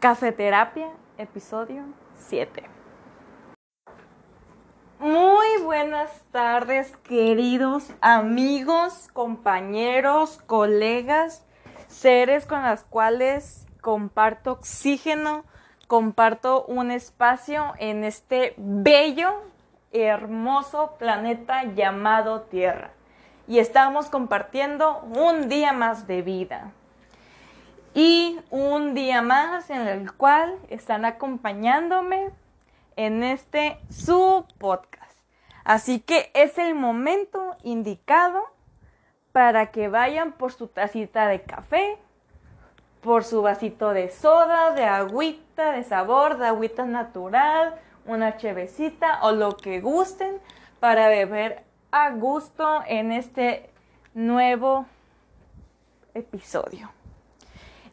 Cafeterapia, episodio 7. Muy buenas tardes, queridos amigos, compañeros, colegas, seres con los cuales comparto oxígeno, comparto un espacio en este bello, hermoso planeta llamado Tierra. Y estamos compartiendo un día más de vida y un día más en el cual están acompañándome en este su podcast. Así que es el momento indicado para que vayan por su tacita de café, por su vasito de soda, de agüita, de sabor, de agüita natural, una chevecita o lo que gusten para beber a gusto en este nuevo episodio.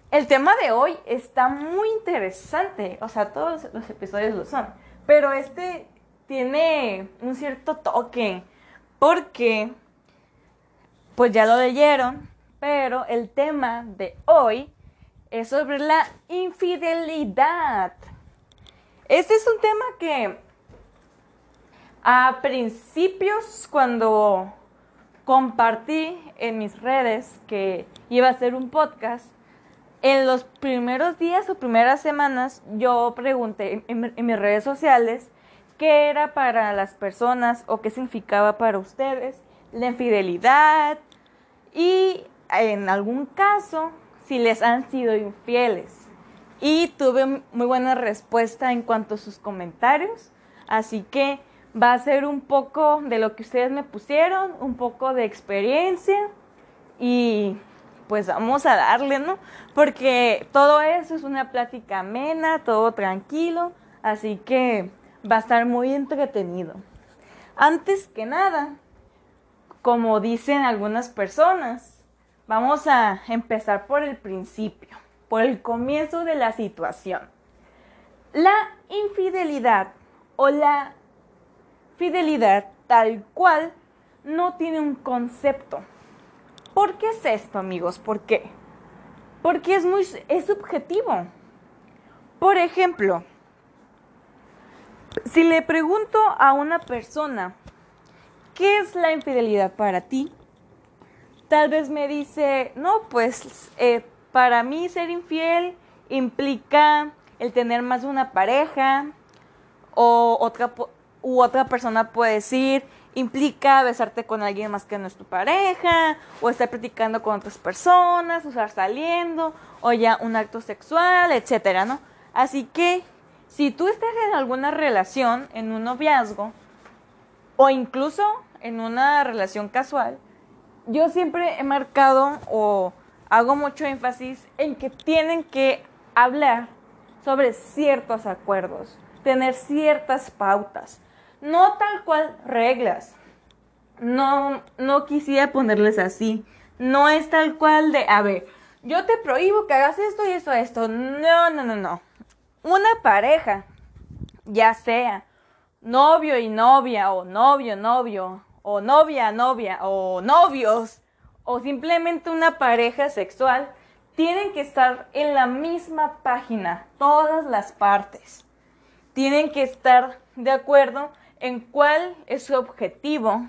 El tema de hoy está muy interesante, o sea, todos los episodios lo son, pero este tiene un cierto toque, porque, pues ya lo leyeron, pero el tema de hoy es sobre la infidelidad. Este es un tema que a principios, cuando compartí en mis redes que iba a hacer un podcast, en los primeros días o primeras semanas yo pregunté en, mis redes sociales qué era para las personas o qué significaba para ustedes la infidelidad y en algún caso si les han sido infieles. Y tuve muy buena respuesta en cuanto a sus comentarios, así que va a ser un poco de lo que ustedes me pusieron, un poco de experiencia y pues vamos a darle, ¿no? Porque todo eso es una plática amena, todo tranquilo, así que va a estar muy entretenido. Antes que nada, como dicen algunas personas, vamos a empezar por el principio, por el comienzo de la situación. La infidelidad o la fidelidad tal cual no tiene un concepto ¿Por qué es esto, amigos? ¿Por qué? Porque es muy es subjetivo. Por ejemplo, si le pregunto a una persona, ¿qué es la infidelidad para ti? Tal vez me dice, no, pues eh, para mí ser infiel implica el tener más de una pareja, o otra, otra persona puede decir, implica besarte con alguien más que no es tu pareja, o estar platicando con otras personas, o estar saliendo, o ya un acto sexual, etcétera, ¿no? Así que si tú estás en alguna relación, en un noviazgo, o incluso en una relación casual, yo siempre he marcado o hago mucho énfasis en que tienen que hablar sobre ciertos acuerdos, tener ciertas pautas no tal cual reglas. No, no quisiera ponerles así. No es tal cual de, a ver, yo te prohíbo que hagas esto y esto, esto. No, no, no, no. Una pareja, ya sea novio y novia, o novio, novio, o novia, novia, o novios, o simplemente una pareja sexual, tienen que estar en la misma página, todas las partes. Tienen que estar de acuerdo en cuál es su objetivo,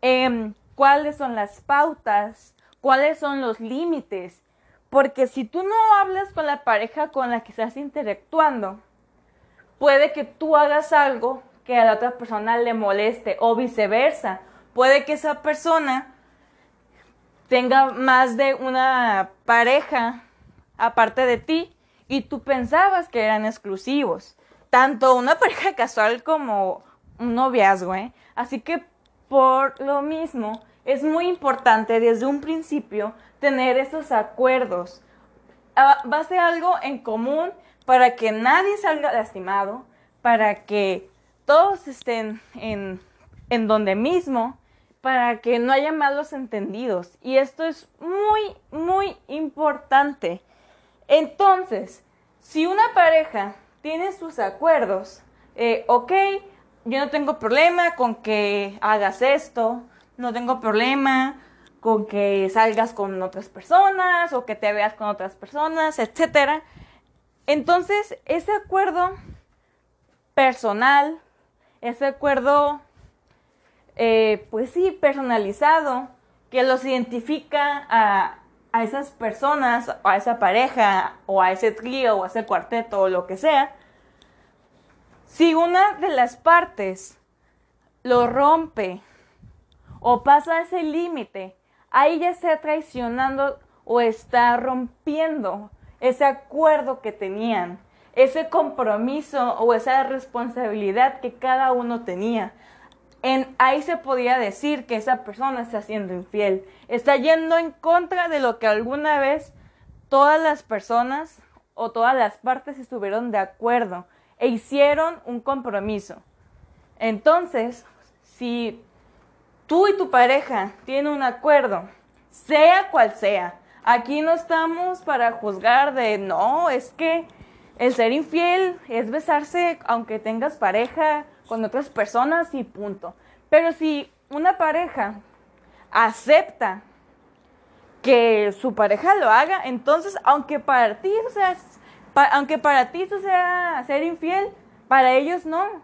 en cuáles son las pautas, cuáles son los límites. Porque si tú no hablas con la pareja con la que estás interactuando, puede que tú hagas algo que a la otra persona le moleste o viceversa. Puede que esa persona tenga más de una pareja aparte de ti y tú pensabas que eran exclusivos. Tanto una pareja casual como un noviazgo, ¿eh? Así que por lo mismo es muy importante desde un principio tener esos acuerdos. Ah, va a ser algo en común para que nadie salga lastimado, para que todos estén en, en donde mismo, para que no haya malos entendidos. Y esto es muy, muy importante. Entonces, si una pareja tiene sus acuerdos, eh, ok, yo no tengo problema con que hagas esto, no tengo problema con que salgas con otras personas o que te veas con otras personas, etcétera. Entonces, ese acuerdo personal, ese acuerdo, eh, pues sí, personalizado, que los identifica a, a esas personas, a esa pareja, o a ese trío, o a ese cuarteto, o lo que sea, si una de las partes lo rompe o pasa ese límite, ahí ya está traicionando o está rompiendo ese acuerdo que tenían, ese compromiso o esa responsabilidad que cada uno tenía. En, ahí se podía decir que esa persona está siendo infiel, está yendo en contra de lo que alguna vez todas las personas o todas las partes estuvieron de acuerdo e hicieron un compromiso. Entonces, si tú y tu pareja tienen un acuerdo, sea cual sea, aquí no estamos para juzgar de, no, es que el ser infiel es besarse aunque tengas pareja con otras personas y punto. Pero si una pareja acepta que su pareja lo haga, entonces aunque para o sea, aunque para ti eso sea ser infiel, para ellos no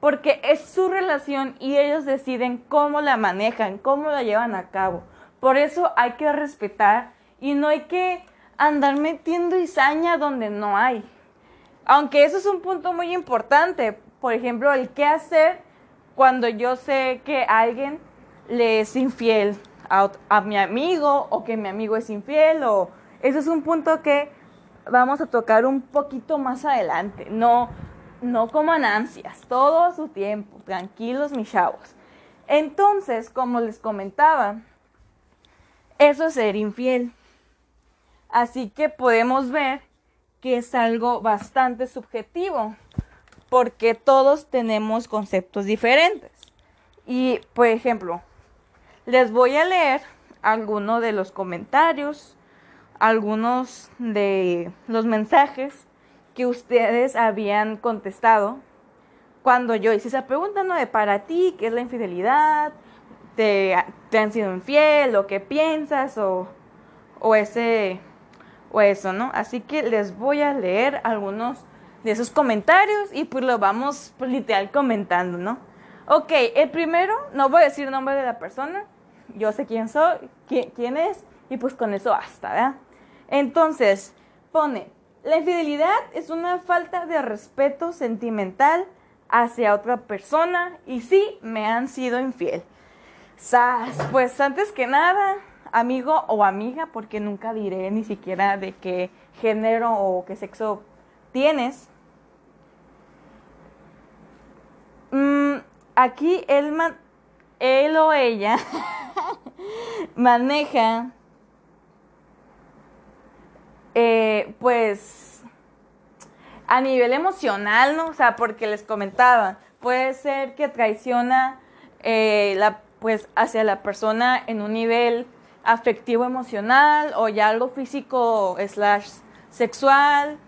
porque es su relación y ellos deciden cómo la manejan, cómo la llevan a cabo. Por eso hay que respetar y no hay que andar metiendo izaña donde no hay. Aunque eso es un punto muy importante, por ejemplo, el qué hacer cuando yo sé que alguien le es infiel a, mi amigo o que mi amigo es infiel eso es un punto que vamos a tocar un poquito más adelante. No no coman ansias, todo su tiempo, tranquilos mis chavos. Entonces, como les comentaba, eso es ser infiel. Así que podemos ver que es algo bastante subjetivo, porque todos tenemos conceptos diferentes. Y, por ejemplo, les voy a leer algunos de los comentarios, algunos de los mensajes que ustedes habían contestado cuando yo hice esa pregunta, ¿no? De para ti, ¿qué es la infidelidad? ¿Te, te han sido infiel? ¿O qué piensas? O, o, ese, o eso, ¿no? Así que les voy a leer algunos de esos comentarios y pues lo vamos pues, literal comentando, ¿no? Ok, el primero, no voy a decir el nombre de la persona, yo sé quién soy, quién, quién es, y pues con eso basta, ¿verdad? Entonces, pone, la infidelidad es una falta de respeto sentimental hacia otra persona y sí me han sido infiel. Pues antes que nada, amigo o amiga, porque nunca diré ni siquiera de qué género o qué sexo tienes. Mm, aquí él, él o ella maneja eh, pues a nivel emocional, ¿no? O sea, porque les comentaba, puede ser que traiciona eh, la, pues hacia la persona en un nivel afectivo emocional o ya algo físico slash sexual.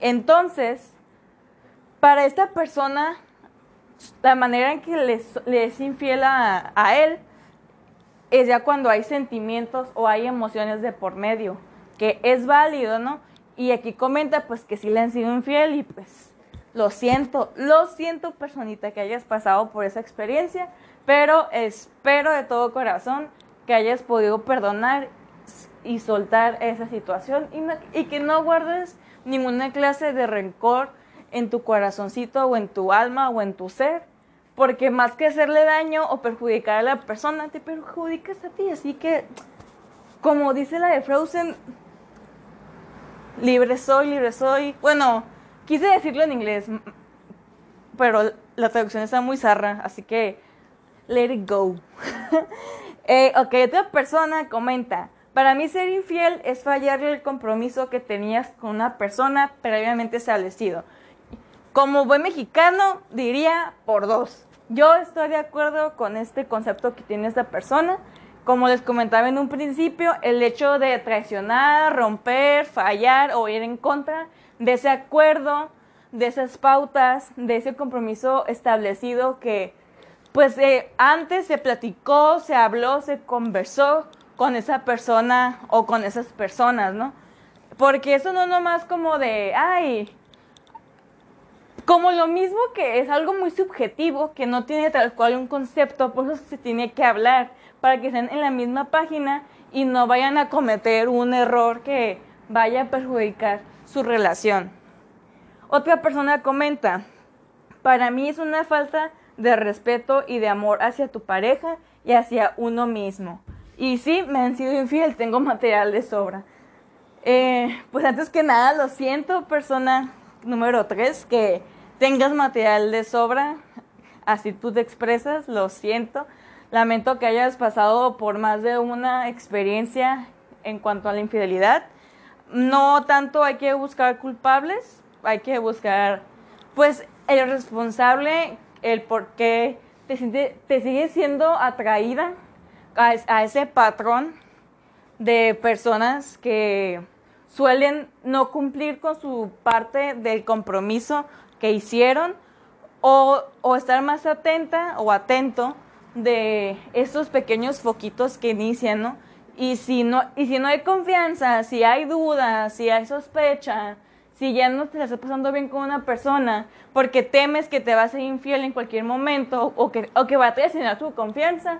Entonces, para esta persona, la manera en que le es infiel a, a él es ya cuando hay sentimientos o hay emociones de por medio que es válido, ¿no? Y aquí comenta pues que sí le han sido infiel y pues lo siento, lo siento personita que hayas pasado por esa experiencia, pero espero de todo corazón que hayas podido perdonar y soltar esa situación y, y que no guardes ninguna clase de rencor en tu corazoncito o en tu alma o en tu ser, porque más que hacerle daño o perjudicar a la persona, te perjudicas a ti, así que como dice la de Frozen, libre soy, libre soy. Bueno, quise decirlo en inglés, pero la traducción está muy zarra, así que let it go. eh, ok, otra persona comenta, para mí ser infiel es fallarle el compromiso que tenías con una persona previamente establecido. Como buen mexicano, diría por dos. Yo estoy de acuerdo con este concepto que tiene esta persona como les comentaba en un principio, el hecho de traicionar, romper, fallar o ir en contra de ese acuerdo, de esas pautas, de ese compromiso establecido que pues eh, antes se platicó, se habló, se conversó con esa persona o con esas personas, ¿no? Porque eso no nomás como de, ay, como lo mismo que es algo muy subjetivo, que no tiene tal cual un concepto, por eso se tiene que hablar, para que estén en la misma página y no vayan a cometer un error que vaya a perjudicar su relación. Otra persona comenta, para mí es una falta de respeto y de amor hacia tu pareja y hacia uno mismo. Y sí, me han sido infiel, tengo material de sobra. Eh, pues antes que nada, lo siento, persona número 3, que tengas material de sobra, así tú te expresas, lo siento. Lamento que hayas pasado por más de una experiencia en cuanto a la infidelidad. No tanto hay que buscar culpables, hay que buscar, pues, el responsable, el por qué te, te sigue siendo atraída a, ese patrón de personas que suelen no cumplir con su parte del compromiso que hicieron o, estar más atenta o atento de esos pequeños foquitos que inician, ¿no? Y si no, y si no hay confianza, si hay dudas, si hay sospecha, si ya no te la estás pasando bien con una persona porque temes que te va a ser infiel en cualquier momento o que, o que va a traicionar tu confianza,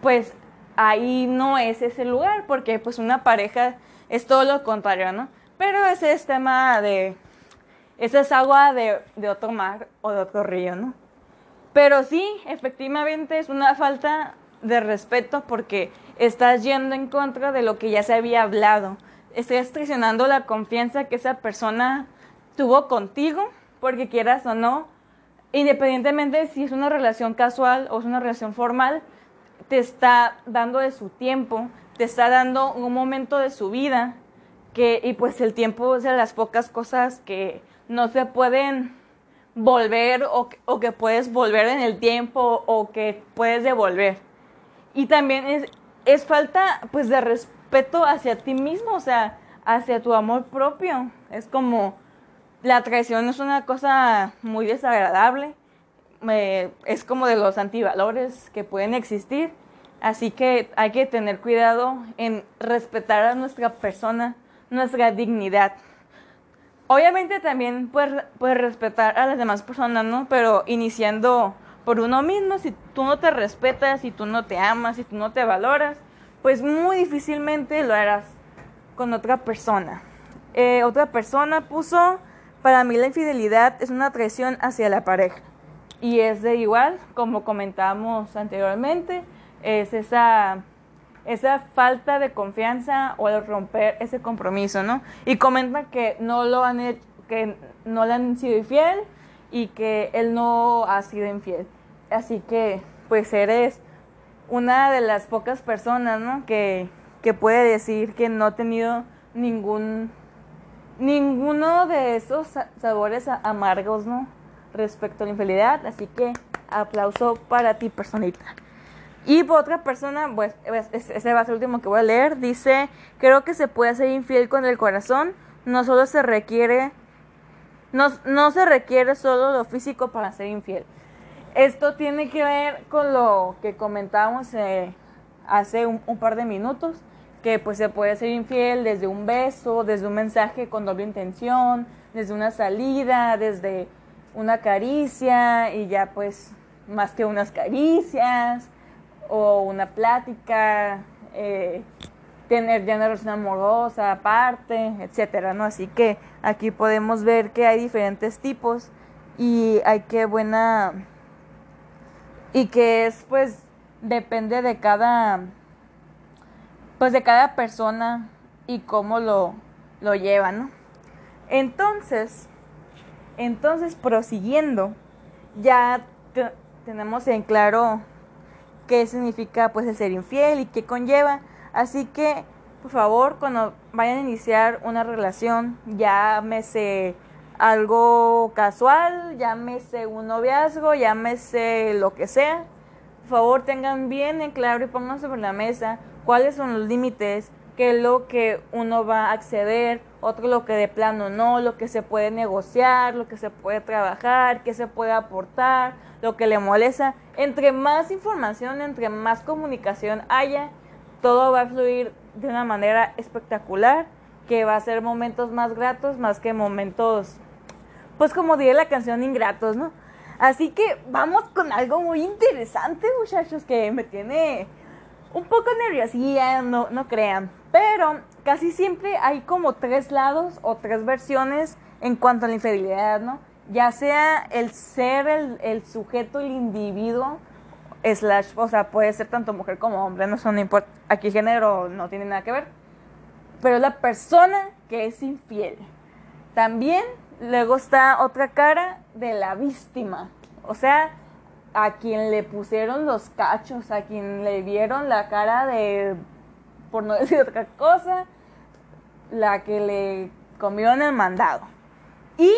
pues ahí no es ese lugar porque pues una pareja es todo lo contrario, ¿no? Pero ese es tema de, esa es agua de, de otro mar o de otro río, ¿no? Pero sí, efectivamente es una falta de respeto porque estás yendo en contra de lo que ya se había hablado. Estás traicionando la confianza que esa persona tuvo contigo, porque quieras o no, independientemente si es una relación casual o es una relación formal, te está dando de su tiempo, te está dando un momento de su vida, que, y pues el tiempo es de las pocas cosas que no se pueden volver o, que puedes volver en el tiempo o que puedes devolver. Y también es, falta pues de respeto hacia ti mismo, o sea, hacia tu amor propio. Es como, la traición es una cosa muy desagradable, es como de los antivalores que pueden existir, así que hay que tener cuidado en respetar a nuestra persona, nuestra dignidad. Obviamente también puedes, respetar a las demás personas, ¿no? Pero iniciando por uno mismo, si tú no te respetas, si tú no te amas, si tú no te valoras, pues muy difícilmente lo harás con otra persona. Eh, otra persona puso, para mí la infidelidad es una traición hacia la pareja. Y es de igual, como comentábamos anteriormente, es esa, esa falta de confianza o el romper ese compromiso, ¿no? Y comenta que no lo han que no le han sido infiel y que él no ha sido infiel. Así que, pues eres una de las pocas personas, ¿no? Que, que puede decir que no ha tenido ningún ninguno de esos sabores amargos, ¿no? Respecto a la infidelidad, así que aplauso para ti, personita. Y otra persona, pues ese va a ser el último que voy a leer, dice, creo que se puede ser infiel con el corazón, no solo se requiere, no, no se requiere solo lo físico para ser infiel. Esto tiene que ver con lo que comentábamos eh, hace un, par de minutos, que pues se puede ser infiel desde un beso, desde un mensaje con doble intención, desde una salida, desde una caricia y ya pues más que unas caricias o una plática, eh, tener ya una relación amorosa aparte, etcétera, ¿no? Así que aquí podemos ver que hay diferentes tipos y hay que buena y que es pues depende de cada pues de cada persona y cómo lo, lo lleva, ¿no? Entonces, entonces prosiguiendo, ya tenemos en claro qué significa pues el ser infiel y qué conlleva. Así que, por favor, cuando vayan a iniciar una relación, llámese algo casual, llámese un noviazgo, llámese lo que sea. Por favor, tengan bien en claro y pongan sobre la mesa cuáles son los límites, qué es lo que uno va a acceder, otro lo que de plano no, lo que se puede negociar, lo que se puede trabajar, qué se puede aportar, lo que le molesta. Entre más información, entre más comunicación haya, todo va a fluir de una manera espectacular que va a ser momentos más gratos más que momentos, pues como diría la canción, ingratos, ¿no? Así que vamos con algo muy interesante, muchachos, que me tiene un poco nerviosilla, no, no crean. Pero casi siempre hay como tres lados o tres versiones en cuanto a la infidelidad, ¿no? Ya sea el ser el, el sujeto, el individuo, slash, o sea, puede ser tanto mujer como hombre, no son importa, aquí género no tiene nada que ver, pero es la persona que es infiel. También luego está otra cara de la víctima, o sea, a quien le pusieron los cachos, a quien le vieron la cara de, por no decir otra cosa, la que le comió en el mandado. Y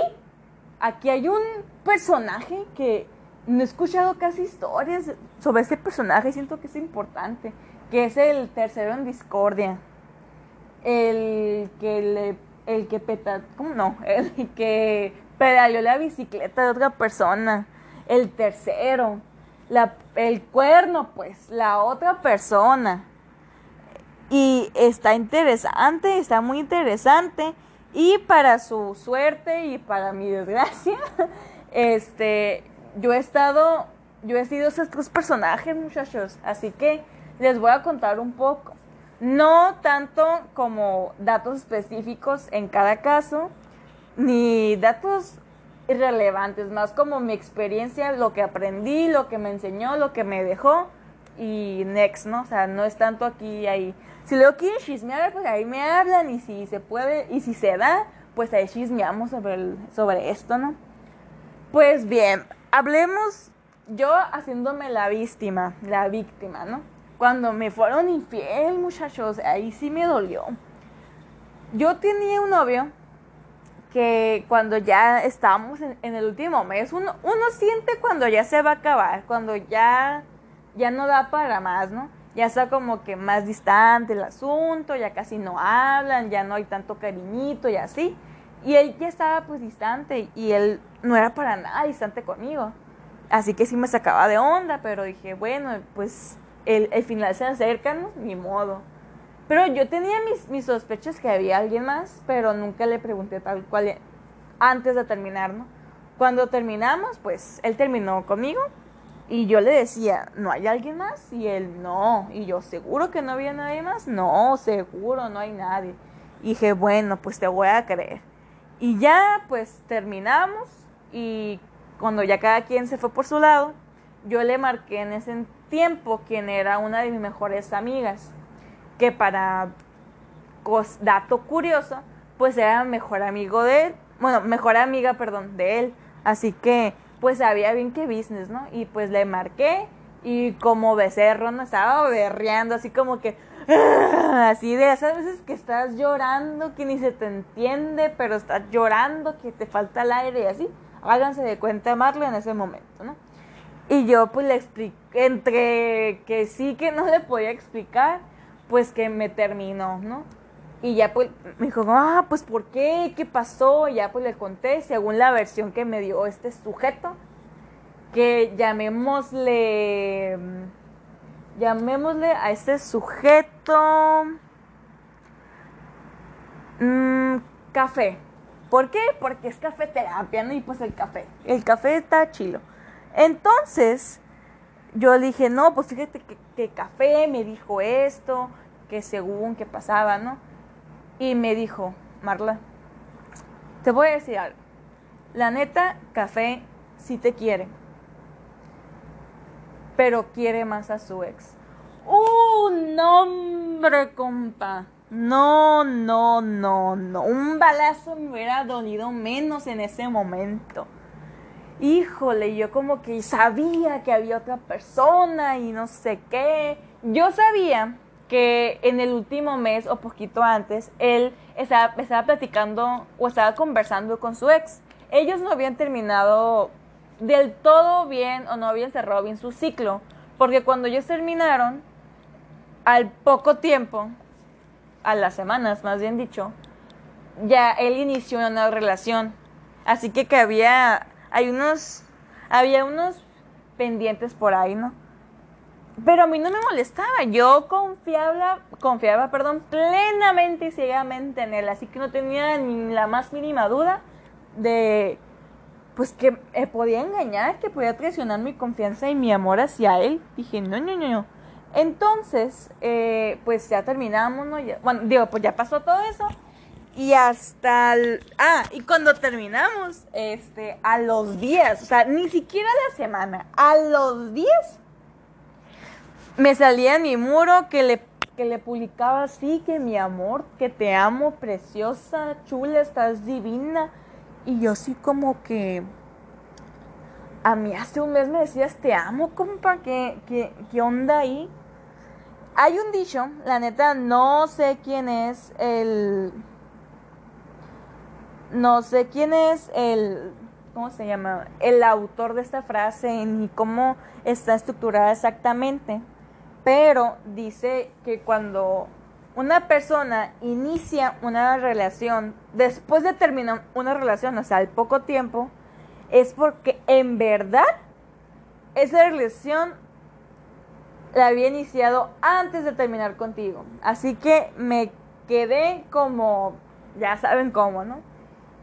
aquí hay un personaje que no he escuchado casi historias sobre este personaje, siento que es importante, que es el tercero en discordia. El que le el que peta, ¿cómo no? El que pedaleó la bicicleta de otra persona. El tercero. El cuerno, pues, la otra persona. Y está interesante, está muy interesante. Y para su suerte y para mi desgracia, este, yo he estado, yo he sido esos tres personajes, muchachos. Así que les voy a contar un poco. No tanto como datos específicos en cada caso, ni datos irrelevantes, más como mi experiencia, lo que aprendí, lo que me enseñó, lo que me dejó y next, ¿no? O sea, no es tanto aquí ahí. Si luego quieren chismear, pues ahí me hablan y si se puede y si se da, pues ahí chismeamos sobre, sobre esto, ¿no? Pues bien, hablemos yo haciéndome la víctima, la víctima, ¿no? Cuando me fueron infiel, muchachos, ahí sí me dolió. Yo tenía un novio que cuando ya estábamos en, el último mes, uno, uno siente cuando ya se va a acabar, cuando ya, ya no da para más, ¿no? Ya está como que más distante el asunto, ya casi no hablan, ya no hay tanto cariñito y así. Y él ya estaba pues distante y él no era para nada distante conmigo. Así que sí me sacaba de onda, pero dije, bueno, pues el, final se acerca, ¿no? Ni modo. Pero yo tenía mis, mis sospechas que había alguien más, pero nunca le pregunté tal cual antes de terminar, ¿no? Cuando terminamos, pues él terminó conmigo y yo le decía, ¿no hay alguien más? Y él, no. Y yo, ¿seguro que no había nadie más? No, seguro, no hay nadie. Dije, bueno, pues te voy a creer. Y ya, pues terminamos y cuando ya cada quien se fue por su lado, yo le marqué en ese tiempo quien era una de mis mejores amigas, que para dato curioso, pues era mejor amigo de él, bueno, mejor amiga, perdón, de él. Así que, pues sabía bien qué business, ¿no? Y pues le marqué y como becerro, ¿no? Estaba berreando, así como que, así de esas veces que estás llorando, que ni se te entiende, pero estás llorando, que te falta el aire y así. Háganse de cuenta Marley en ese momento, ¿no? Y yo pues le expliqué, entre que sí que no le podía explicar, pues que me terminó, ¿no? Y ya pues me dijo, ah, pues ¿por qué? ¿Qué pasó? Y ya pues le conté, según la versión que me dio este sujeto, que llamémosle, llamémosle a este sujeto mmm, café. ¿Por qué? Porque es cafeterapia, ¿no? Y pues el café. El café está chilo. Entonces, yo le dije, no, pues fíjate que, café me dijo esto, que según que pasaba, ¿no? Y me dijo, Marla, te voy a decir algo. La neta, café sí te quiere, pero quiere más a su ex. ¡Un hombre, compa! No, no, no, no. Un balazo me hubiera dolido menos en ese momento. Híjole, yo como que sabía que había otra persona y no sé qué. Yo sabía que en el último mes o poquito antes, él estaba, platicando o estaba conversando con su ex. Ellos no habían terminado del todo bien o no habían cerrado bien su ciclo. Porque cuando ellos terminaron, al poco tiempo, a las semanas más bien dicho, ya él inició una relación. Así que que había, hay unos, había unos pendientes por ahí, ¿no? Pero a mí no me molestaba, yo confiaba, confiaba, perdón, plenamente y ciegamente en él, así que no tenía ni la más mínima duda de, pues que me podía engañar, que podía traicionar mi confianza y mi amor hacia él. Dije, no, no, no, no. Entonces, eh, pues ya terminamos, ¿no? bueno, digo, pues ya pasó todo eso. Y hasta el, ah, y cuando terminamos, este, a los días, o sea, ni siquiera la semana, a los días, me salía en mi muro que le, que le publicaba así, que mi amor, que te amo, preciosa, chula, estás divina. Y yo sí como que, a mí hace un mes me decías, te amo, compa, ¿qué, qué, qué onda ahí? Hay un dicho, la neta, no sé quién es el no sé quién es el, ¿cómo se llama? El autor de esta frase ni cómo está estructurada exactamente, pero dice que cuando una persona inicia una relación, después de terminar una relación, o sea, al poco tiempo, es porque en verdad esa relación la había iniciado antes de terminar contigo. Así que me quedé como, ya saben cómo, ¿no?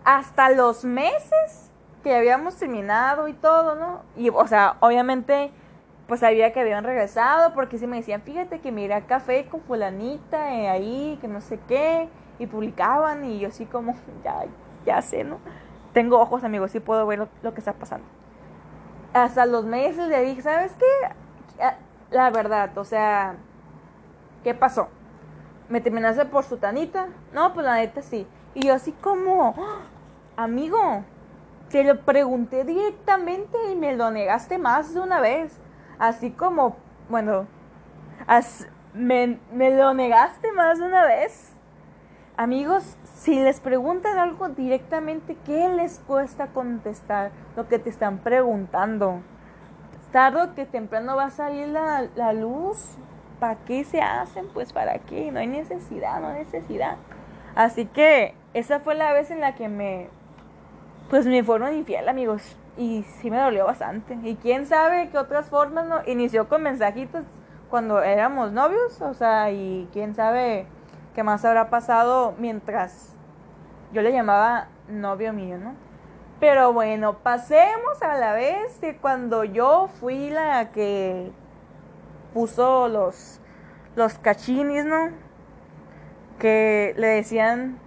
hasta los meses que habíamos terminado y todo, ¿no? Y, o sea, obviamente, pues sabía que habían regresado, porque sí me decían, fíjate que mira café con fulanita eh, ahí, que no sé qué, y publicaban, y yo así como, ya, ya sé, ¿no? Tengo ojos, amigos, sí puedo ver lo, que está pasando. Hasta los meses le dije, ¿sabes qué? La verdad, o sea, ¿qué pasó? ¿Me terminaste por su tanita? No, pues la neta sí. Y yo así como, amigo, te lo pregunté directamente y me lo negaste más de una vez. Así como, bueno, me, lo negaste más de una vez. Amigos, si les preguntan algo directamente, ¿qué les cuesta contestar lo que te están preguntando? Tarde o que temprano va a salir la, la luz. ¿Para qué se hacen? Pues para qué. No hay necesidad, no hay necesidad. Así que esa fue la vez en la que me, pues me fueron infiel, amigos. Y sí me dolió bastante. Y quién sabe qué otras formas, ¿no? Inició con mensajitos cuando éramos novios, o sea, y quién sabe qué más habrá pasado mientras yo le llamaba novio mío, ¿no? Pero bueno, pasemos a la vez de cuando yo fui la que puso los, los cachinis, ¿no? Que le decían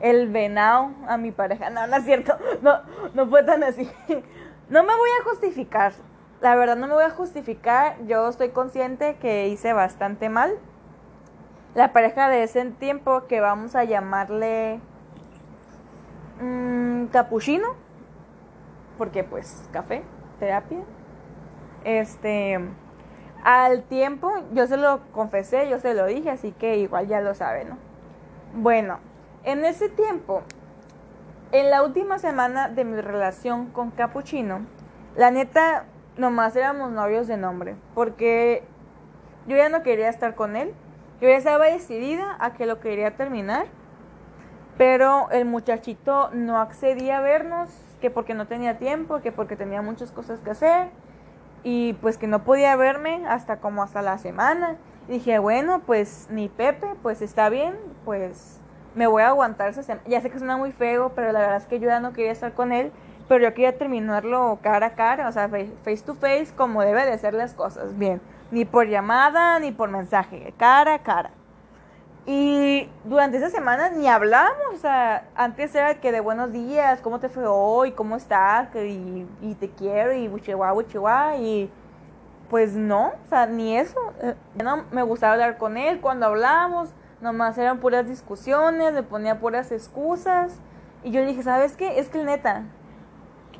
el venado a mi pareja. No, no es cierto. No, no fue tan así. No me voy a justificar. La verdad no me voy a justificar. Yo estoy consciente que hice bastante mal. La pareja de ese tiempo que vamos a llamarle mmm, capuchino. Porque pues café, terapia. Este, al tiempo yo se lo confesé, yo se lo dije, así que igual ya lo sabe, ¿no? Bueno, en ese tiempo, en la última semana de mi relación con Capuchino, la neta, nomás éramos novios de nombre, porque yo ya no quería estar con él, yo ya estaba decidida a que lo quería terminar, pero el muchachito no accedía a vernos, que porque no tenía tiempo, que porque tenía muchas cosas que hacer, y pues que no podía verme hasta como hasta la semana. Y dije, bueno, pues ni Pepe, pues está bien, pues me voy a aguantar. Ya sé que suena muy feo, pero la verdad es que yo ya no quería estar con él, pero yo quería terminarlo cara a cara, o sea, face to face, como debe de ser las cosas, bien. Ni por llamada, ni por mensaje, cara a cara. Y durante esa semana ni hablamos, o sea, antes era que de buenos días, ¿cómo te fue hoy? ¿Cómo estás? Y, y te quiero, y wichiwa, wichiwa, y pues no, o sea, ni eso. Eh, ya no me gustaba hablar con él cuando hablamos nomás eran puras discusiones, le ponía puras excusas. Y yo dije, ¿sabes qué? Es que neta,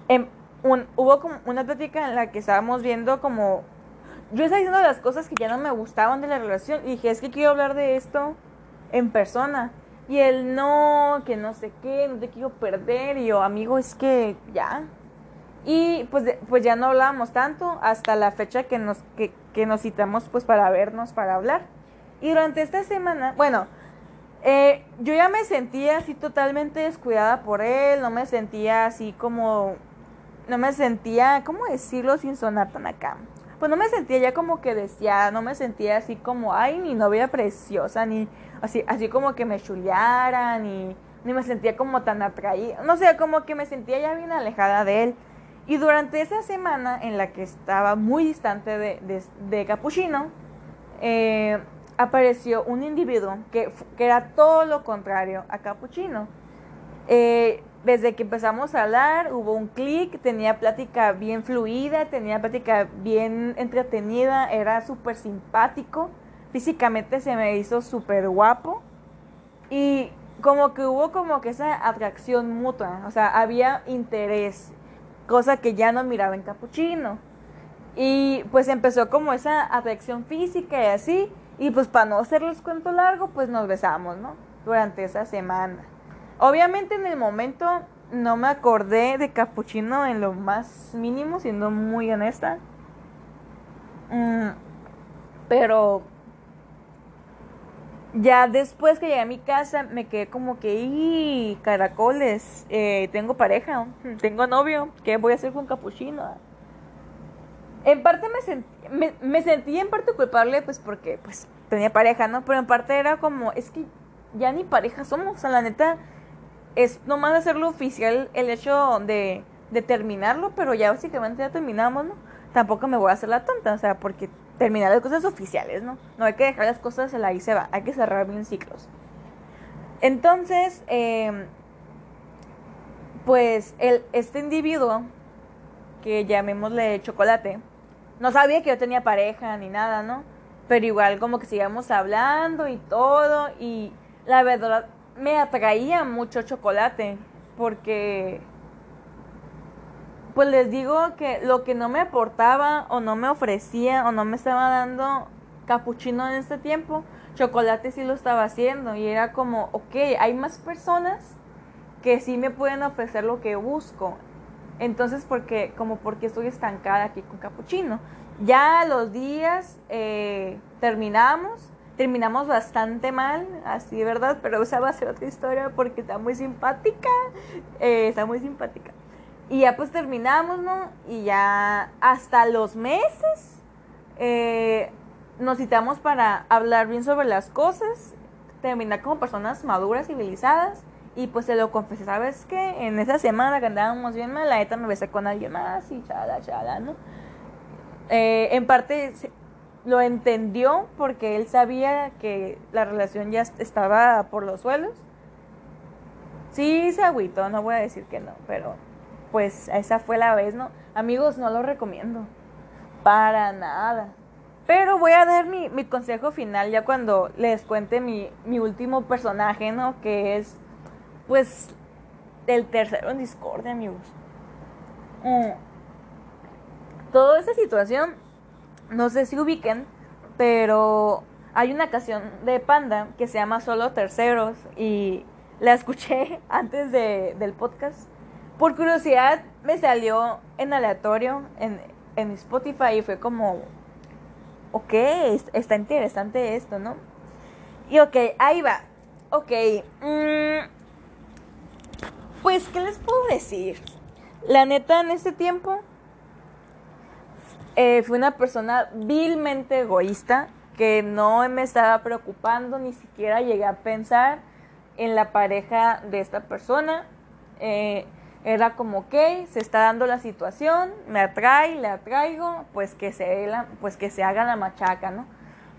em, hubo como una plática en la que estábamos viendo como... Yo estaba diciendo las cosas que ya no me gustaban de la relación y dije, es que quiero hablar de esto en persona. Y él, no, que no sé qué, no te quiero perder. Y yo, amigo, es que ya. Y pues, pues ya no hablábamos tanto hasta la fecha que nos, que, que nos citamos pues para vernos, para hablar. Y durante esta semana, bueno, eh, yo ya me sentía así totalmente descuidada por él, no me sentía así como, no me sentía, ¿cómo decirlo sin sonar tan acá? pues no me sentía ya como que decía, no me sentía así como, ay, mi novia preciosa, ni así, así como que me chuleara, ni, ni me sentía como tan atraída, no sé, como que me sentía ya bien alejada de él. Y durante esa semana en la que estaba muy distante de, de, Capuchino, eh, apareció un individuo que, que, era todo lo contrario a Capuchino. Eh, desde que empezamos a hablar hubo un clic, tenía plática bien fluida, tenía plática bien entretenida, era súper simpático, físicamente se me hizo súper guapo y como que hubo como que esa atracción mutua, o sea, había interés, cosa que ya no miraba en Capuchino. Y pues empezó como esa atracción física y así, y pues para no hacerles cuento largo, pues nos besamos, ¿no? Durante esa semana. Obviamente en el momento no me acordé de Capuchino en lo más mínimo, siendo muy honesta. Mm, pero ya después que llegué a mi casa me quedé como que, ¡y caracoles! Eh, tengo pareja, tengo novio, ¿qué voy a hacer con Capuchino? En parte me sentí, me, me sentí en parte culpable pues porque pues tenía pareja, ¿no? Pero en parte era como, es que ya ni pareja somos, o sea, la neta es nomás hacerlo oficial el hecho de, terminarlo, pero ya básicamente ya terminamos, ¿no? Tampoco me voy a hacer la tonta, o sea, porque terminar las cosas oficiales, ¿no? No hay que dejar las cosas en la y se va, hay que cerrar bien ciclos. Entonces, em, pues el, este individuo, que llamémosle chocolate, no sabía que yo tenía pareja ni nada, ¿no? Pero igual como que sigamos hablando y todo, y la verdad, me atraía mucho chocolate porque pues les digo que lo que no me aportaba o no me ofrecía o no me estaba dando capuchino en este tiempo, chocolate sí lo estaba haciendo y era como, ok, hay más personas que sí me pueden ofrecer lo que busco. Entonces, porque, como porque estoy estancada aquí con capuchino. Ya los días eh, terminamos terminamos bastante mal, así, ¿verdad? Pero esa va a ser otra historia porque está muy simpática, eh, está muy simpática. Y ya pues terminamos, ¿no? Y ya hasta los meses eh, nos citamos para hablar bien sobre las cosas, terminar como personas maduras, civilizadas. Y pues se lo confesé, ¿sabes qué? En esa semana que andábamos bien mal, la neta me besé con alguien más y chala, chala, ¿no? Eh, en parte lo entendió porque él sabía que la relación ya estaba por los suelos. Sí, se agüitó, no voy a decir que no, pero pues esa fue la vez, ¿no? Amigos, no lo recomiendo. Para nada. Pero voy a dar mi, mi consejo final ya cuando les cuente mi, mi último personaje, ¿no? Que es, pues, el tercero en discordia, amigos. Mm. Toda esa situación no sé si ubiquen, pero hay una canción de Panda que se llama Solo Terceros y la escuché antes de, del podcast. Por curiosidad me salió en aleatorio en, en Spotify y fue como, ok, está interesante esto, ¿no? Y ok, ahí va. Ok. Mm, pues, ¿qué les puedo decir? La neta, en este tiempo eh, fui una persona vilmente egoísta que no me estaba preocupando, ni siquiera llegué a pensar en la pareja de esta persona. Eh, era como, ok, se está dando la situación, me atrae, le atraigo, pues que se, pues que se haga la machaca, ¿no?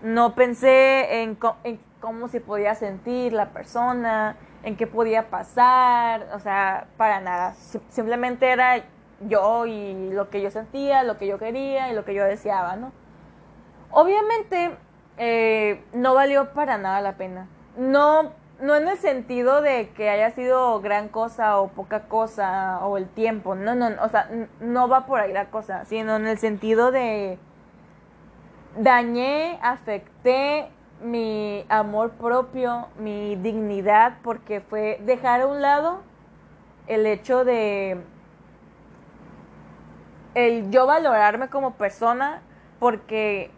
No pensé en, en cómo se podía sentir la persona, en qué podía pasar, o sea, para nada. Simplemente era yo y lo que yo sentía, lo que yo quería y lo que yo deseaba, ¿no? Obviamente eh, no valió para nada la pena. No, no en el sentido de que haya sido gran cosa o poca cosa o el tiempo, no, no, o sea, no va por ahí la cosa, sino en el sentido de dañé, afecté mi amor propio, mi dignidad, porque fue dejar a un lado el hecho de el yo valorarme como persona, porque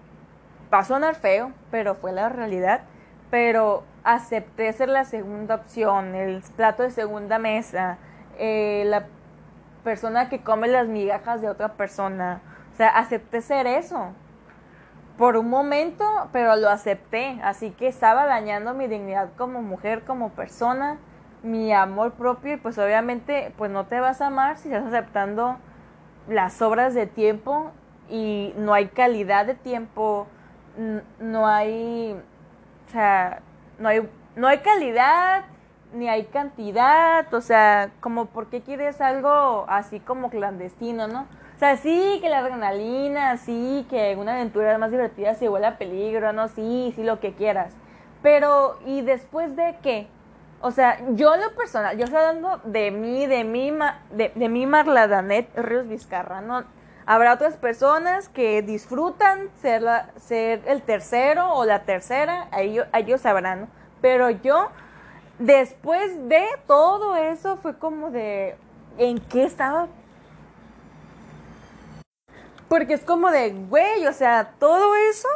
va a sonar feo, pero fue la realidad, pero acepté ser la segunda opción, el plato de segunda mesa, eh, la persona que come las migajas de otra persona. O sea, acepté ser eso. Por un momento, pero lo acepté. Así que estaba dañando mi dignidad como mujer, como persona, mi amor propio. Y pues obviamente, pues no te vas a amar si estás aceptando las obras de tiempo y no hay calidad de tiempo, no hay, o sea, no hay, no hay calidad ni hay cantidad, o sea, como por qué quieres algo así como clandestino, ¿no? O sea, sí que la adrenalina, sí que una aventura más divertida se vuelve a peligro, ¿no? Sí, sí, lo que quieras. Pero, ¿y después de qué? O sea, yo lo personal, yo estoy hablando de mí, de mí, de, de mí Marla Danet Ríos Vizcarra, ¿no? Habrá otras personas que disfrutan ser, la, ser el tercero o la tercera, ellos, ellos sabrán, ¿no? Pero yo, después de todo eso, fue como de, ¿en qué estaba? Porque es como de, güey, o sea, todo eso,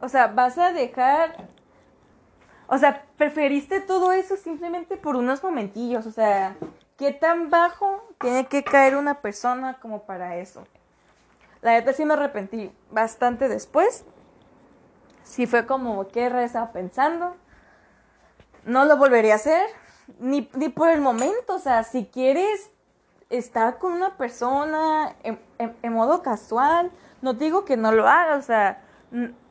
o sea, vas a dejar, o sea, preferiste todo eso simplemente por unos momentillos, o sea, ¿qué tan bajo tiene que caer una persona como para eso? La neta sí me arrepentí bastante después. Sí fue como, ¿qué estaba pensando? No lo volvería a hacer, ni, ni por el momento. O sea, si quieres estar con una persona en, modo casual, no digo que no lo haga, o sea,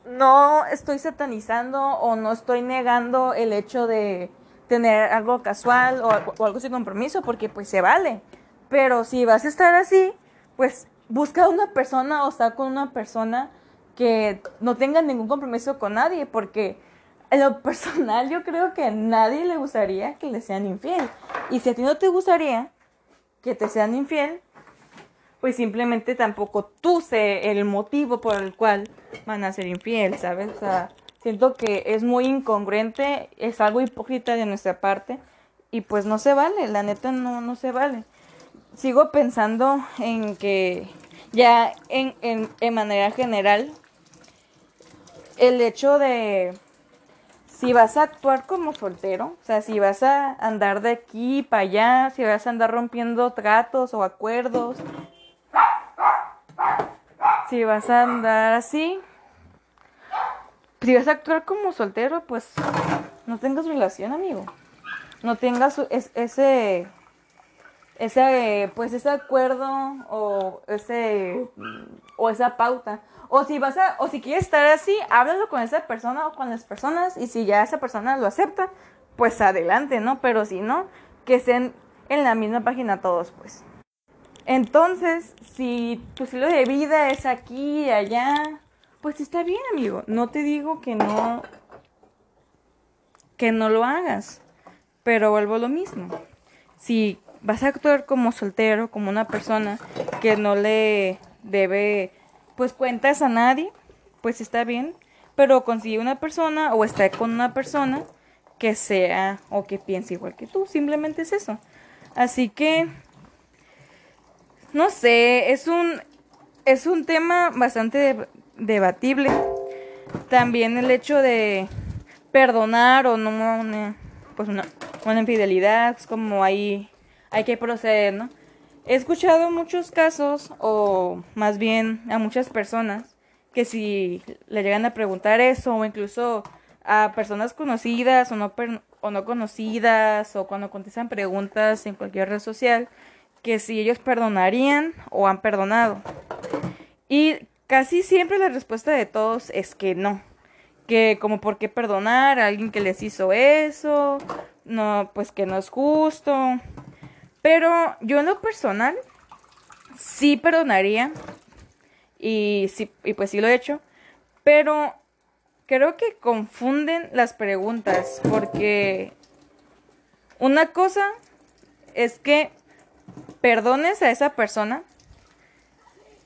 no estoy satanizando o no estoy negando el hecho de tener algo casual o, o, algo sin compromiso, porque pues se vale. Pero si vas a estar así, pues busca una persona o está con una persona que no tenga ningún compromiso con nadie, porque en lo personal yo creo que a nadie le gustaría que le sean infiel. Y si a ti no te gustaría que te sean infiel, pues simplemente tampoco tú sé el motivo por el cual van a ser infiel, ¿sabes? O sea, siento que es muy incongruente, es algo hipócrita de nuestra parte y pues no se vale, la neta no, no se vale sigo pensando en que ya en, en, manera general, el hecho de si vas a actuar como soltero, o sea, si vas a andar de aquí para allá, si vas a andar rompiendo tratos o acuerdos, si vas a andar así, si vas a actuar como soltero, pues no tengas relación, amigo. No tengas ese ese pues ese acuerdo o ese o esa pauta o si vas a o si quieres estar así háblalo con esa persona o con las personas y si ya esa persona lo acepta pues adelante no pero si no que estén en la misma página todos pues. Entonces si tu estilo de vida es aquí y allá pues está bien amigo. No te digo que no que no lo hagas pero vuelvo a lo mismo. Si vas a actuar como soltero, como una persona que no le debe pues cuentas a nadie, pues está bien, pero consigue una persona o está con una persona que sea o que piense igual que tú, simplemente es eso. Así que no sé, es un es un tema bastante debatible. También el hecho de perdonar o no una, pues una, una infidelidad, es como ahí hay que proceder, ¿no? He escuchado muchos casos, o más bien a muchas personas, que si le llegan a preguntar eso, o incluso a personas conocidas o no, o no conocidas, o cuando contestan preguntas en cualquier red social, que si ellos perdonarían o han perdonado. Y casi siempre la respuesta de todos es que no. Que como por qué perdonar a alguien que les hizo eso, no, pues que no es justo, pero yo en lo personal sí perdonaría y, sí, y pues sí lo he hecho, pero creo que confunden las preguntas porque una cosa es que perdones a esa persona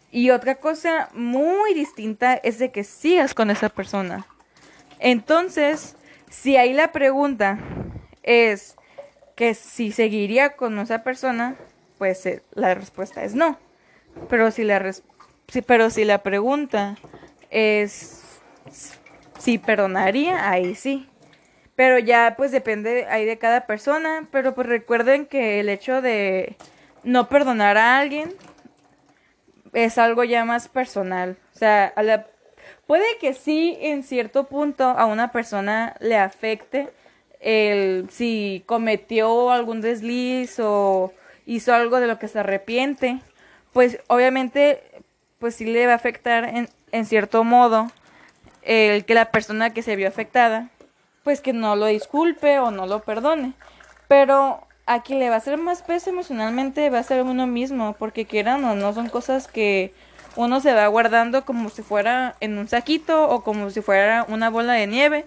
y otra cosa muy distinta es de que sigas con esa persona. Entonces, si ahí la pregunta es que si seguiría con esa persona, pues eh, la respuesta es no. Pero si la, pero si la pregunta es si perdonaría, ahí sí. Pero ya pues depende ahí de cada persona. Pero pues recuerden que el hecho de no perdonar a alguien es algo ya más personal. O sea, puede que sí en cierto punto a una persona le afecte el si cometió algún desliz o hizo algo de lo que se arrepiente, pues obviamente pues sí le va a afectar en, en cierto modo el que la persona que se vio afectada pues que no lo disculpe o no lo perdone. Pero a quien le va a hacer más peso emocionalmente va a ser uno mismo, porque quieran o no, son cosas que uno se va guardando como si fuera en un saquito o como si fuera una bola de nieve,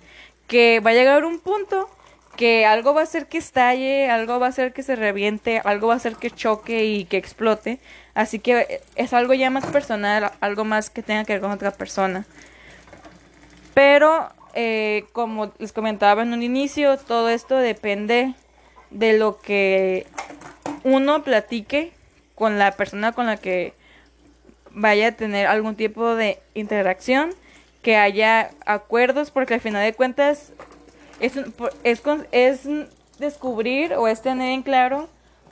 que va a llegar un punto que algo va a hacer que estalle, algo va a hacer que se reviente, algo va a hacer que choque y que explote. Así que es algo ya más personal, algo más que tenga que ver con otra persona. Pero, eh, como les comentaba en un inicio, todo esto depende de lo que uno platique con la persona con la que vaya a tener algún tipo de interacción, que haya acuerdos, porque al final de cuentas es, es, es descubrir o es tener en claro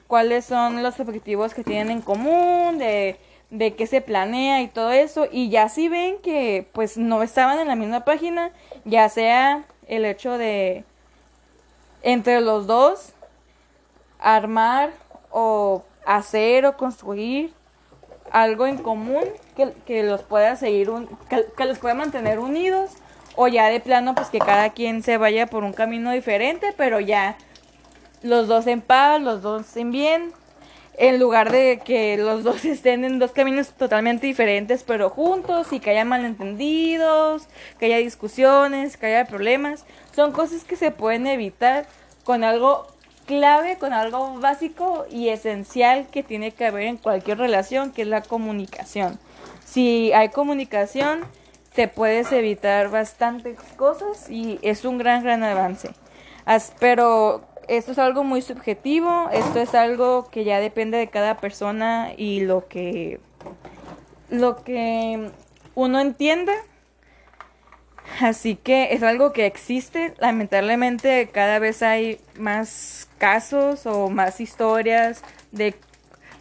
cuáles son los objetivos que tienen en común, de, de qué se planea y todo eso, y ya si ven que pues no estaban en la misma página, ya sea el hecho de entre los dos armar o hacer o construir algo en común que, los pueda seguir, un, que, los pueda mantener unidos o ya de plano pues que cada quien se vaya por un camino diferente, pero ya los dos en paz, los dos en bien, en lugar de que los dos estén en dos caminos totalmente diferentes, pero juntos y que haya malentendidos, que haya discusiones, que haya problemas, son cosas que se pueden evitar con algo clave, con algo básico y esencial que tiene que haber en cualquier relación, que es la comunicación. Si hay comunicación, te puedes evitar bastantes cosas y es un gran, gran avance. pero esto es algo muy subjetivo, esto es algo que ya depende de cada persona y lo que, lo que uno entienda Así que es algo que existe. Lamentablemente cada vez hay más casos o más historias de,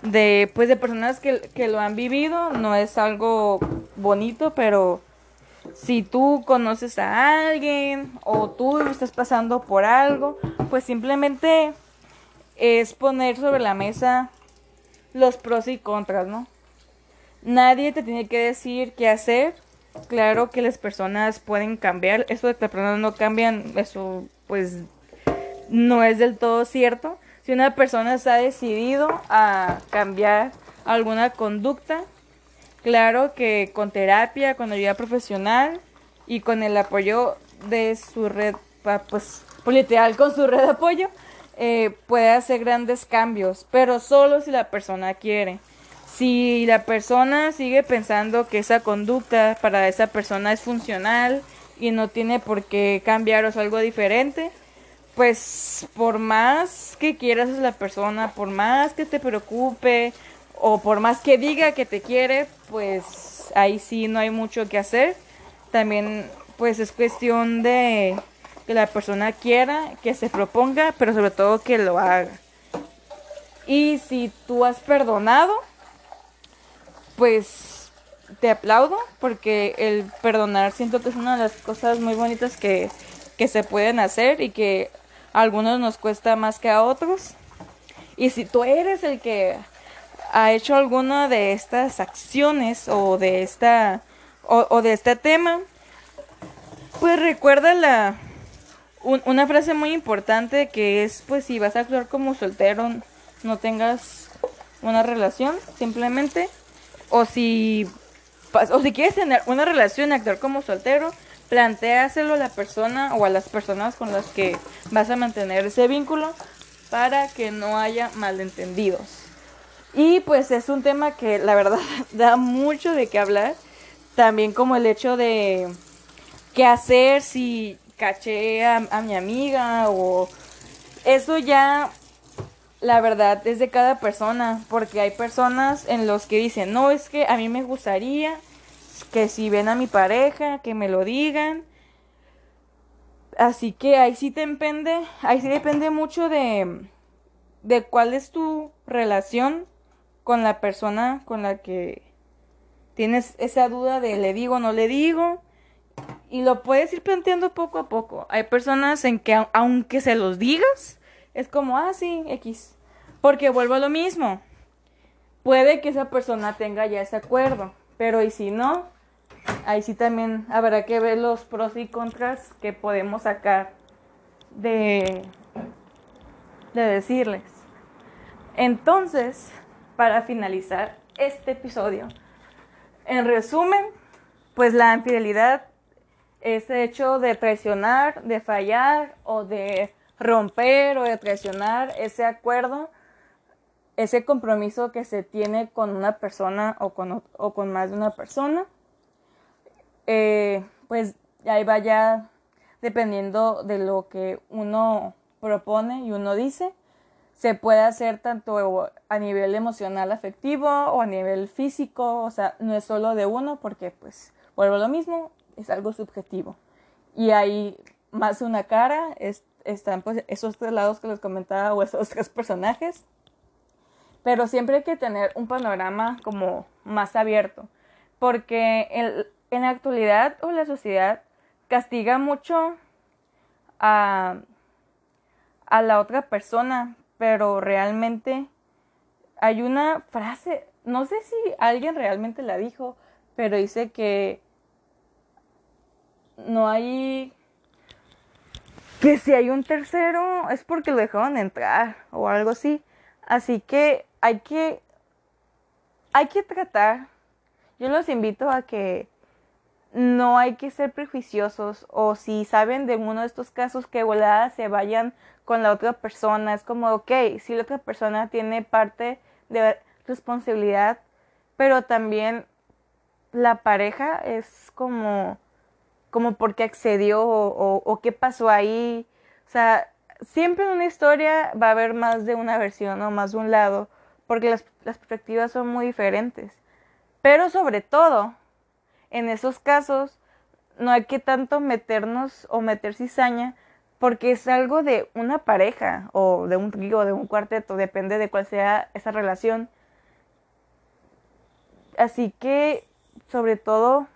de pues de personas que, que lo han vivido. No es algo bonito, pero si tú conoces a alguien o tú estás pasando por algo, pues simplemente es poner sobre la mesa los pros y contras, ¿no? Nadie te tiene que decir qué hacer Claro que las personas pueden cambiar, eso de que las personas no cambian, eso pues no es del todo cierto. Si una persona está decidido a cambiar alguna conducta, claro que con terapia, con ayuda profesional y con el apoyo de su red, pues, pues literal con su red de apoyo, eh, puede hacer grandes cambios, pero solo si la persona quiere. Si la persona sigue pensando que esa conducta para esa persona es funcional y no tiene por qué cambiar o es algo diferente, pues por más que quieras a la persona, por más que te preocupe o por más que diga que te quiere, pues ahí sí no hay mucho que hacer. También pues es cuestión de que la persona quiera, que se proponga, pero sobre todo que lo haga. Y si tú has perdonado, pues te aplaudo porque el perdonar siento que es una de las cosas muy bonitas que, se pueden hacer y que a algunos nos cuesta más que a otros. Y si tú eres el que ha hecho alguna de estas acciones o de esta o, de este tema, pues recuerda la una frase muy importante que es pues si vas a actuar como soltero no tengas una relación, simplemente o si, o si quieres tener una relación, actuar como soltero, planteáselo a la persona o a las personas con las que vas a mantener ese vínculo para que no haya malentendidos. Y pues es un tema que la verdad da mucho de qué hablar. También como el hecho de qué hacer si caché a, mi amiga o eso ya la verdad es de cada persona, porque hay personas en los que dicen, no, es que a mí me gustaría que si ven a mi pareja, que me lo digan. Así que ahí sí te depende, ahí sí depende mucho de, de cuál es tu relación con la persona con la que tienes esa duda de le digo no le digo y lo puedes ir planteando poco a poco. Hay personas en que aunque se los digas, es como, ah, sí, X. Porque vuelvo a lo mismo. Puede que esa persona tenga ya ese acuerdo, pero y si no, ahí sí también habrá que ver los pros y contras que podemos sacar de, de decirles. Entonces, para finalizar este episodio, en resumen, pues la infidelidad ese hecho de traicionar, de fallar o de romper o de traicionar ese acuerdo, ese compromiso que se tiene con una persona o con, o con más de una persona, eh, pues ahí vaya dependiendo de lo que uno propone y uno dice, se puede hacer tanto a nivel emocional afectivo o a nivel físico, o sea, no es solo de uno porque pues vuelvo a lo mismo, es algo subjetivo. Y hay más una cara, están pues esos tres lados que les comentaba o esos tres personajes. Pero siempre hay que tener un panorama como más abierto, porque en, la actualidad o la sociedad castiga mucho a, a la otra persona, pero realmente hay una frase, no sé si alguien realmente la dijo, pero dice que no hay que si hay un tercero es porque lo dejaron entrar o algo así. Así que hay que hay que tratar. Yo los invito a que no hay que ser prejuiciosos o si saben de uno de estos casos que volada se vayan con la otra persona. Es como, ok, si la otra persona tiene parte de responsabilidad, pero también la pareja es como como por qué accedió o, qué pasó ahí. O sea, siempre en una historia va a haber más de una versión o más de un lado, porque las, las perspectivas son muy diferentes. Pero sobre todo, en esos casos, no hay que tanto meternos o meter cizaña, porque es algo de una pareja o de un trío, de un cuarteto, depende de cuál sea esa relación. Así que, sobre todo,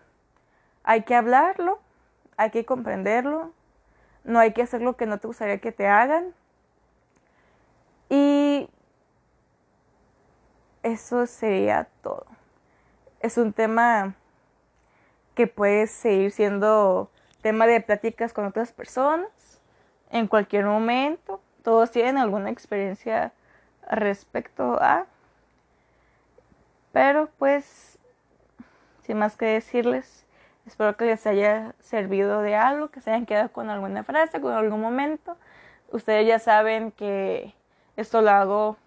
hay que hablarlo, hay que comprenderlo, no hay que hacer lo que no te gustaría que te hagan. Y eso sería todo. Es un tema que puede seguir siendo tema de pláticas con otras personas en cualquier momento. Todos tienen alguna experiencia respecto a. Pero pues, sin más que decirles, Espero que les haya servido de algo, que se hayan quedado con alguna frase, con algún momento. Ustedes ya saben que esto lo hago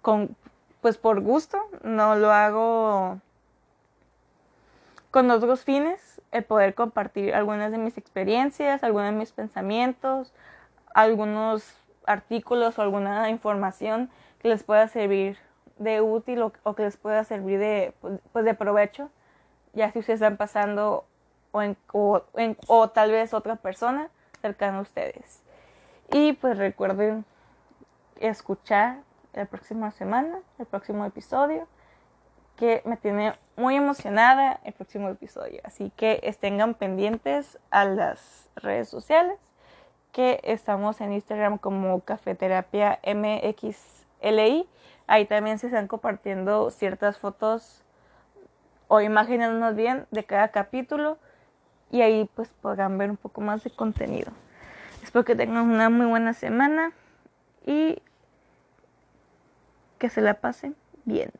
con pues por gusto, no lo hago con otros fines, el poder compartir algunas de mis experiencias, algunos de mis pensamientos, algunos artículos o alguna información que les pueda servir de útil o, o que les pueda servir de, pues, de provecho ya si ustedes están pasando o, en, o, tal vez otra persona cercana a ustedes. Y pues recuerden escuchar la próxima semana, el próximo episodio, que me tiene muy emocionada el próximo episodio. Así que estén pendientes a las redes sociales, que estamos en Instagram como Cafeterapia MXLI. Ahí también se están compartiendo ciertas fotos o imaginándonos bien de cada capítulo y ahí pues podrán ver un poco más de contenido. Espero que tengan una muy buena semana y que se la pasen bien.